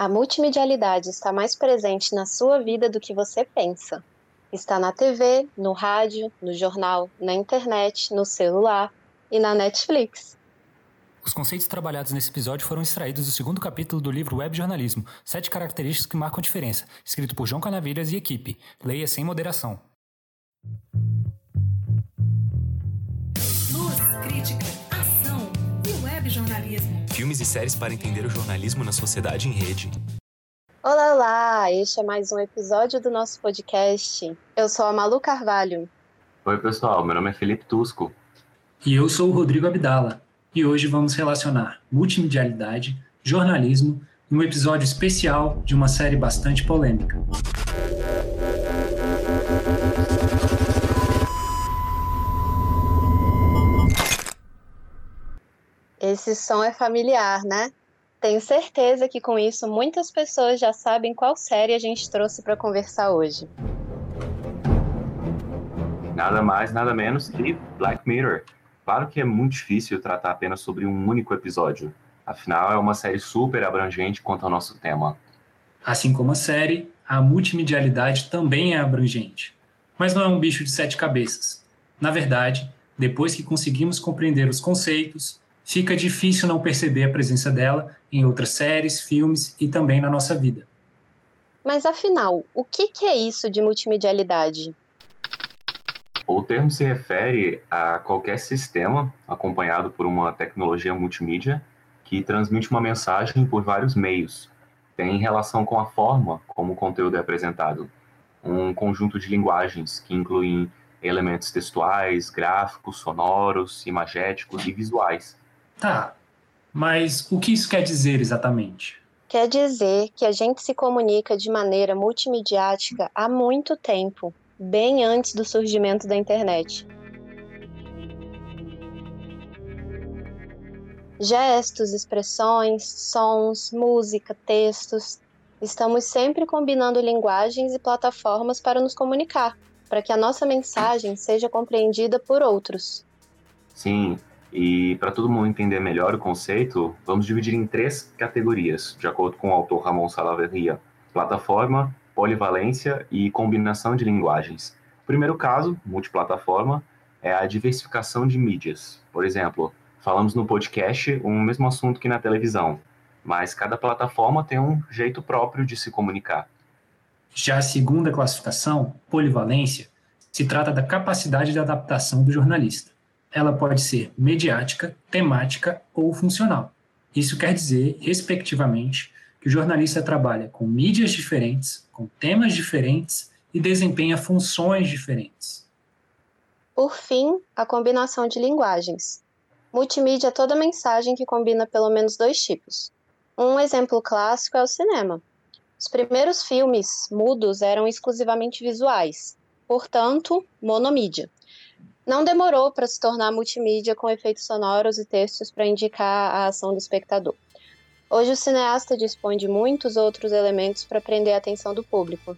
A multimedialidade está mais presente na sua vida do que você pensa. Está na TV, no rádio, no jornal, na internet, no celular e na Netflix. Os conceitos trabalhados nesse episódio foram extraídos do segundo capítulo do livro Web Jornalismo, Sete Características que Marcam a Diferença, escrito por João Canavilhas e equipe. Leia sem moderação. Luz, crítica, jornalismo. Filmes e séries para entender o jornalismo na sociedade em rede. Olá, olá! Este é mais um episódio do nosso podcast. Eu sou a Malu Carvalho. Oi, pessoal. Meu nome é Felipe Tusco. E eu sou o Rodrigo Abdala e hoje vamos relacionar multimedialidade, jornalismo em um episódio especial de uma série bastante polêmica. Esse som é familiar, né? Tenho certeza que com isso muitas pessoas já sabem qual série a gente trouxe para conversar hoje. Nada mais, nada menos que Black Mirror, Claro que é muito difícil tratar apenas sobre um único episódio, afinal é uma série super abrangente quanto ao nosso tema. Assim como a série, a multimedialidade também é abrangente. Mas não é um bicho de sete cabeças. Na verdade, depois que conseguimos compreender os conceitos, fica difícil não perceber a presença dela em outras séries, filmes e também na nossa vida. Mas afinal, o que é isso de multimedialidade? O termo se refere a qualquer sistema acompanhado por uma tecnologia multimídia que transmite uma mensagem por vários meios. Tem relação com a forma como o conteúdo é apresentado. Um conjunto de linguagens que incluem elementos textuais, gráficos, sonoros, imagéticos e visuais. Tá, mas o que isso quer dizer exatamente? Quer dizer que a gente se comunica de maneira multimediática há muito tempo bem antes do surgimento da internet. Gestos, expressões, sons, música, textos. Estamos sempre combinando linguagens e plataformas para nos comunicar, para que a nossa mensagem seja compreendida por outros. Sim, e para todo mundo entender melhor o conceito, vamos dividir em três categorias, de acordo com o autor Ramon Salaverria: plataforma, polivalência e combinação de linguagens. O primeiro caso, multiplataforma, é a diversificação de mídias. Por exemplo, falamos no podcast um mesmo assunto que na televisão, mas cada plataforma tem um jeito próprio de se comunicar. Já a segunda classificação, polivalência, se trata da capacidade de adaptação do jornalista. Ela pode ser mediática, temática ou funcional. Isso quer dizer, respectivamente, que o jornalista trabalha com mídias diferentes, com temas diferentes e desempenha funções diferentes. Por fim, a combinação de linguagens. Multimídia é toda mensagem que combina pelo menos dois tipos. Um exemplo clássico é o cinema. Os primeiros filmes mudos eram exclusivamente visuais, portanto, monomídia. Não demorou para se tornar multimídia com efeitos sonoros e textos para indicar a ação do espectador. Hoje o cineasta dispõe de muitos outros elementos para prender a atenção do público.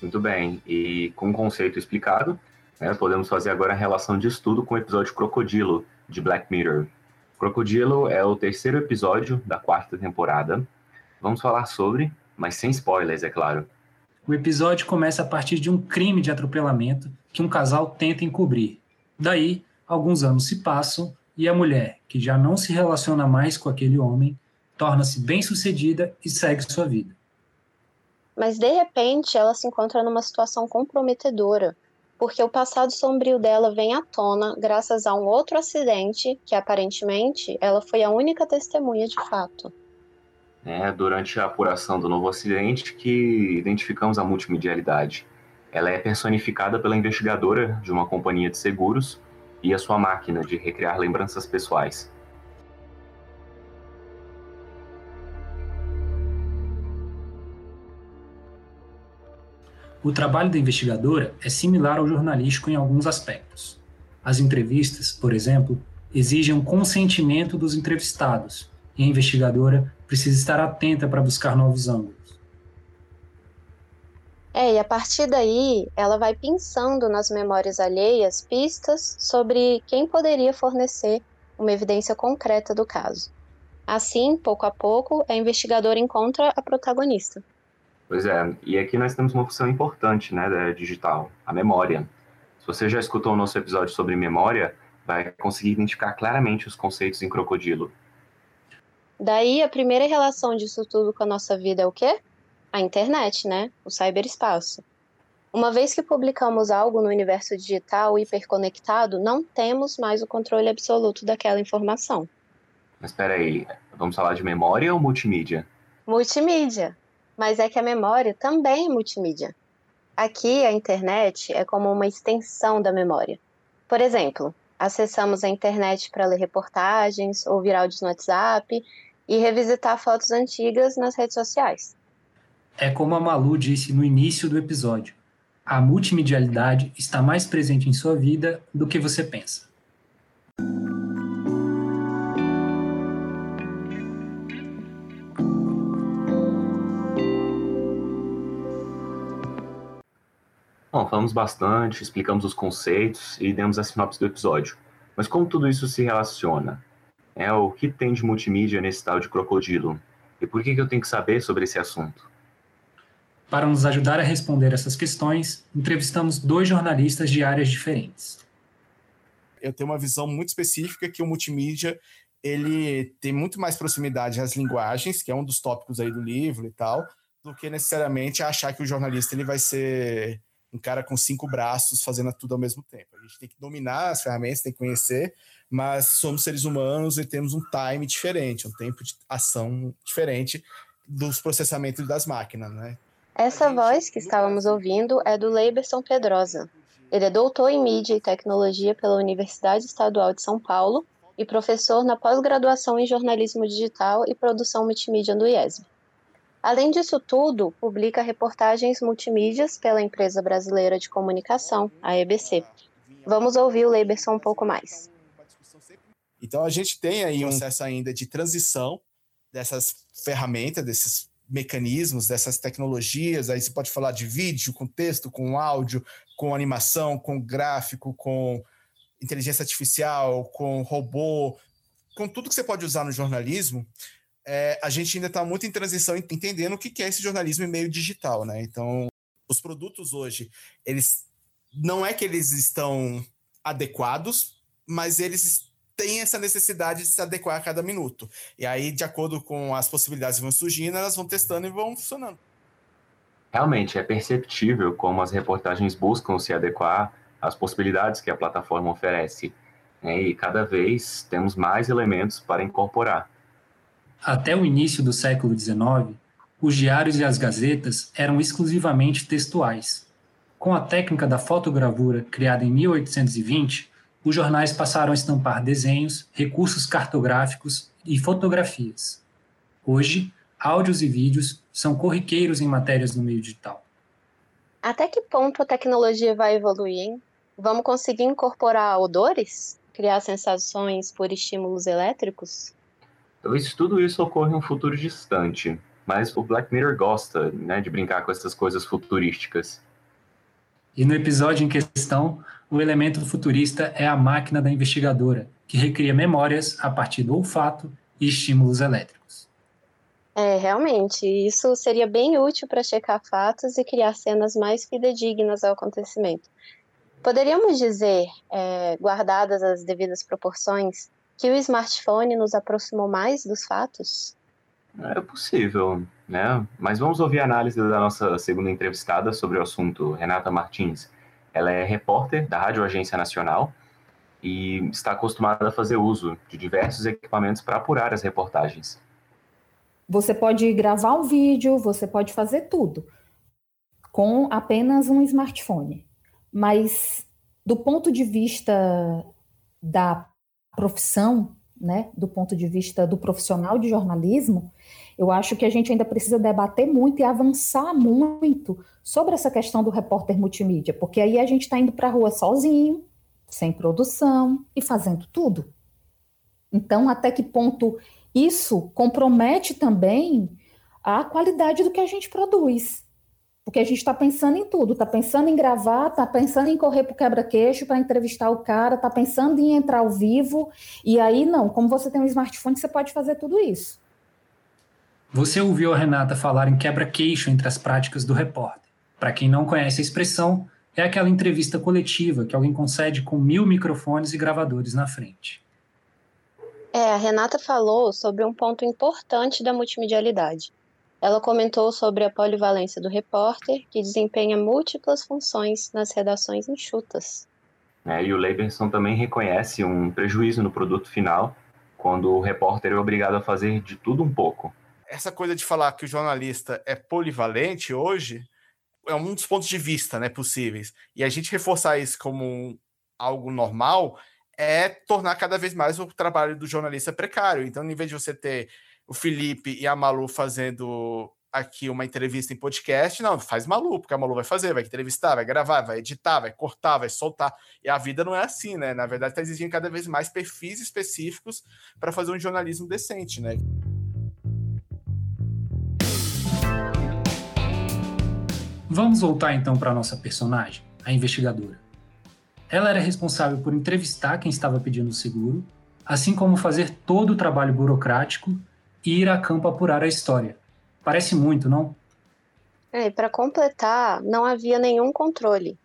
Muito bem, e com o conceito explicado, né, podemos fazer agora a relação de estudo com o episódio Crocodilo, de Black Mirror. Crocodilo é o terceiro episódio da quarta temporada. Vamos falar sobre, mas sem spoilers, é claro. O episódio começa a partir de um crime de atropelamento que um casal tenta encobrir. Daí, alguns anos se passam e a mulher, que já não se relaciona mais com aquele homem, torna-se bem-sucedida e segue sua vida. Mas de repente ela se encontra numa situação comprometedora, porque o passado sombrio dela vem à tona graças a um outro acidente que aparentemente ela foi a única testemunha de fato. É durante a apuração do novo acidente que identificamos a multimedialidade. Ela é personificada pela investigadora de uma companhia de seguros e a sua máquina de recriar lembranças pessoais. O trabalho da investigadora é similar ao jornalístico em alguns aspectos. As entrevistas, por exemplo, exigem um consentimento dos entrevistados e a investigadora precisa estar atenta para buscar novos ângulos. É, e a partir daí ela vai pensando nas memórias alheias pistas sobre quem poderia fornecer uma evidência concreta do caso. Assim, pouco a pouco, a investigadora encontra a protagonista. Pois é, e aqui nós temos uma função importante, né, da digital, a memória. Se você já escutou o nosso episódio sobre memória, vai conseguir identificar claramente os conceitos em crocodilo. Daí, a primeira relação disso tudo com a nossa vida é o quê? A internet, né? O cyberespaço. Uma vez que publicamos algo no universo digital hiperconectado, não temos mais o controle absoluto daquela informação. Mas espera aí, vamos falar de memória ou multimídia? Multimídia mas é que a memória também é multimídia. Aqui, a internet é como uma extensão da memória. Por exemplo, acessamos a internet para ler reportagens, ouvir áudios no WhatsApp e revisitar fotos antigas nas redes sociais. É como a Malu disse no início do episódio: a multimedialidade está mais presente em sua vida do que você pensa. Bom, falamos bastante, explicamos os conceitos e demos a sinopse do episódio. Mas como tudo isso se relaciona? É, o que tem de multimídia nesse tal de crocodilo? E por que, que eu tenho que saber sobre esse assunto? Para nos ajudar a responder essas questões, entrevistamos dois jornalistas de áreas diferentes. Eu tenho uma visão muito específica que o multimídia ele tem muito mais proximidade às linguagens, que é um dos tópicos aí do livro e tal, do que necessariamente achar que o jornalista ele vai ser um cara com cinco braços fazendo tudo ao mesmo tempo. A gente tem que dominar as ferramentas, tem que conhecer, mas somos seres humanos e temos um time diferente, um tempo de ação diferente dos processamentos das máquinas, né? Essa voz que estávamos ouvindo é do Leiberson Pedrosa. Ele é doutor em mídia e tecnologia pela Universidade Estadual de São Paulo e professor na pós-graduação em jornalismo digital e produção multimídia do IESB. Além disso tudo, publica reportagens multimídias pela empresa brasileira de comunicação, a EBC. Vamos ouvir o Leiberson um pouco mais. Então a gente tem aí um processo ainda de transição dessas ferramentas, desses mecanismos, dessas tecnologias. Aí você pode falar de vídeo, com texto, com áudio, com animação, com gráfico, com inteligência artificial, com robô, com tudo que você pode usar no jornalismo é, a gente ainda está muito em transição, entendendo o que é esse jornalismo em meio digital, né? Então, os produtos hoje, eles não é que eles estão adequados, mas eles têm essa necessidade de se adequar a cada minuto. E aí, de acordo com as possibilidades que vão surgindo, elas vão testando e vão funcionando. Realmente é perceptível como as reportagens buscam se adequar às possibilidades que a plataforma oferece. Né? E cada vez temos mais elementos para incorporar. Até o início do século XIX, os diários e as gazetas eram exclusivamente textuais. Com a técnica da fotogravura criada em 1820, os jornais passaram a estampar desenhos, recursos cartográficos e fotografias. Hoje, áudios e vídeos são corriqueiros em matérias no meio digital. Até que ponto a tecnologia vai evoluir? Hein? Vamos conseguir incorporar odores? Criar sensações por estímulos elétricos? Talvez tudo isso ocorra em um futuro distante, mas o Black Mirror gosta né, de brincar com essas coisas futurísticas. E no episódio em questão, o elemento futurista é a máquina da investigadora, que recria memórias a partir do olfato e estímulos elétricos. É, realmente, isso seria bem útil para checar fatos e criar cenas mais fidedignas ao acontecimento. Poderíamos dizer, é, guardadas as devidas proporções, que o smartphone nos aproximou mais dos fatos? É possível, né? Mas vamos ouvir a análise da nossa segunda entrevistada sobre o assunto, Renata Martins. Ela é repórter da Rádio Agência Nacional e está acostumada a fazer uso de diversos equipamentos para apurar as reportagens. Você pode gravar um vídeo, você pode fazer tudo com apenas um smartphone. Mas do ponto de vista da profissão, né, do ponto de vista do profissional de jornalismo, eu acho que a gente ainda precisa debater muito e avançar muito sobre essa questão do repórter multimídia, porque aí a gente está indo para a rua sozinho, sem produção e fazendo tudo. Então, até que ponto isso compromete também a qualidade do que a gente produz? Porque a gente está pensando em tudo, está pensando em gravar, está pensando em correr para o quebra-queixo para entrevistar o cara, está pensando em entrar ao vivo, e aí não, como você tem um smartphone, você pode fazer tudo isso. Você ouviu a Renata falar em quebra-queixo entre as práticas do repórter. Para quem não conhece a expressão, é aquela entrevista coletiva que alguém concede com mil microfones e gravadores na frente. É, a Renata falou sobre um ponto importante da multimedialidade. Ela comentou sobre a polivalência do repórter, que desempenha múltiplas funções nas redações enxutas. É, e o Leiberson também reconhece um prejuízo no produto final, quando o repórter é obrigado a fazer de tudo um pouco. Essa coisa de falar que o jornalista é polivalente hoje é um dos pontos de vista né, possíveis. E a gente reforçar isso como um, algo normal é tornar cada vez mais o trabalho do jornalista precário. Então, em vez de você ter o Felipe e a Malu fazendo aqui uma entrevista em podcast, não, faz Malu, porque a Malu vai fazer, vai entrevistar, vai gravar, vai editar, vai cortar, vai soltar. E a vida não é assim, né? Na verdade, está exigindo cada vez mais perfis específicos para fazer um jornalismo decente, né? Vamos voltar então para nossa personagem, a investigadora. Ela era responsável por entrevistar quem estava pedindo o seguro, assim como fazer todo o trabalho burocrático ir a campo apurar a história. Parece muito, não? É, e para completar, não havia nenhum controle.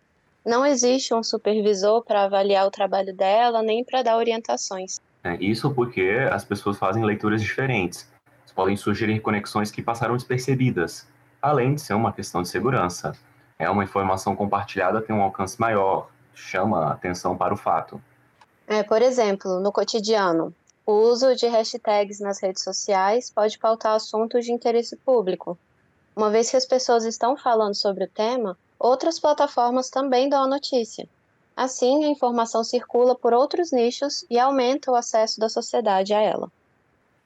Não existe um supervisor para avaliar o trabalho dela, nem para dar orientações. É, isso porque as pessoas fazem leituras diferentes. Podem sugerir conexões que passaram despercebidas, além de ser uma questão de segurança. É uma informação compartilhada tem um alcance maior, chama atenção para o fato. É, por exemplo, no cotidiano, o uso de hashtags nas redes sociais pode pautar assuntos de interesse público. Uma vez que as pessoas estão falando sobre o tema, outras plataformas também dão a notícia. Assim, a informação circula por outros nichos e aumenta o acesso da sociedade a ela.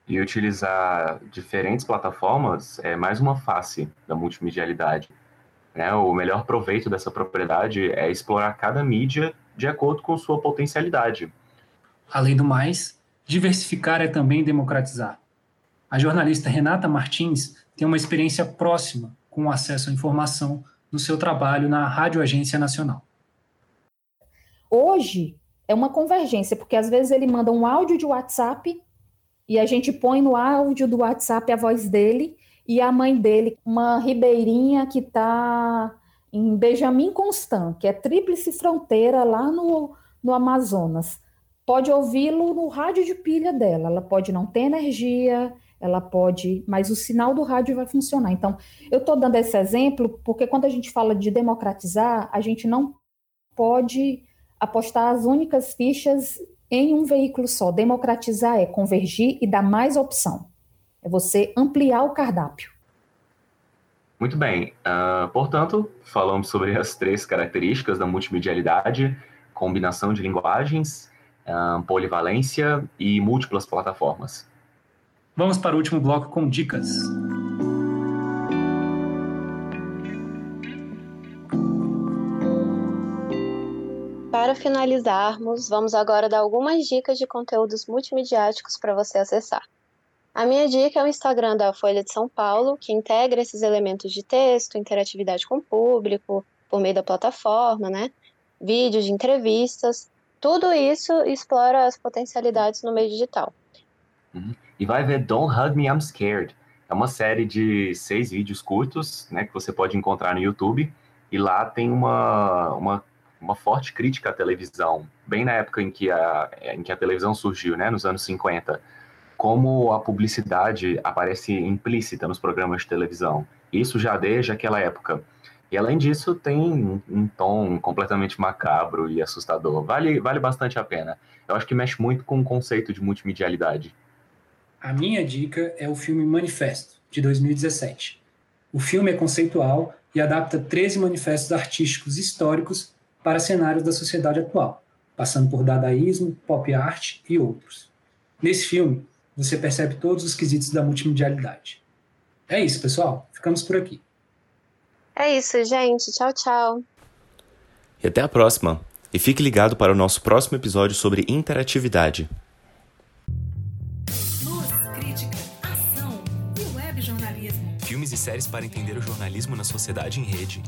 E utilizar diferentes plataformas é mais uma face da multimedialidade. Né? O melhor proveito dessa propriedade é explorar cada mídia de acordo com sua potencialidade. Além do mais, diversificar é também democratizar. A jornalista Renata Martins tem uma experiência próxima com o acesso à informação no seu trabalho na Rádio Agência Nacional. Hoje é uma convergência, porque às vezes ele manda um áudio de WhatsApp e a gente põe no áudio do WhatsApp a voz dele e a mãe dele, uma ribeirinha que está em Benjamin Constant, que é tríplice fronteira lá no, no Amazonas. Pode ouvi-lo no rádio de pilha dela. Ela pode não ter energia, ela pode, mas o sinal do rádio vai funcionar. Então, eu estou dando esse exemplo porque quando a gente fala de democratizar, a gente não pode apostar as únicas fichas em um veículo só. Democratizar é convergir e dar mais opção. É você ampliar o cardápio. Muito bem. Uh, portanto, falamos sobre as três características da multimedialidade: combinação de linguagens, polivalência e múltiplas plataformas. Vamos para o último bloco com dicas. Para finalizarmos, vamos agora dar algumas dicas de conteúdos multimediáticos para você acessar. A minha dica é o Instagram da Folha de São Paulo, que integra esses elementos de texto, interatividade com o público, por meio da plataforma, né? Vídeos de entrevistas. Tudo isso explora as potencialidades no meio digital. Uhum. E vai ver Don't Hug Me, I'm Scared. É uma série de seis vídeos curtos, né, que você pode encontrar no YouTube. E lá tem uma, uma, uma forte crítica à televisão, bem na época em que a, em que a televisão surgiu, né, nos anos 50 como a publicidade aparece implícita nos programas de televisão. Isso já desde aquela época. E além disso, tem um tom completamente macabro e assustador. Vale, vale bastante a pena. Eu acho que mexe muito com o conceito de multimedialidade. A minha dica é o filme Manifesto, de 2017. O filme é conceitual e adapta 13 manifestos artísticos históricos para cenários da sociedade atual, passando por dadaísmo, pop art e outros. Nesse filme, você percebe todos os quesitos da multimedialidade. É isso, pessoal. Ficamos por aqui. É isso, gente. Tchau, tchau. E até a próxima. E fique ligado para o nosso próximo episódio sobre interatividade. Luz, crítica, ação e web jornalismo. Filmes e e séries para entender o jornalismo na sociedade em rede.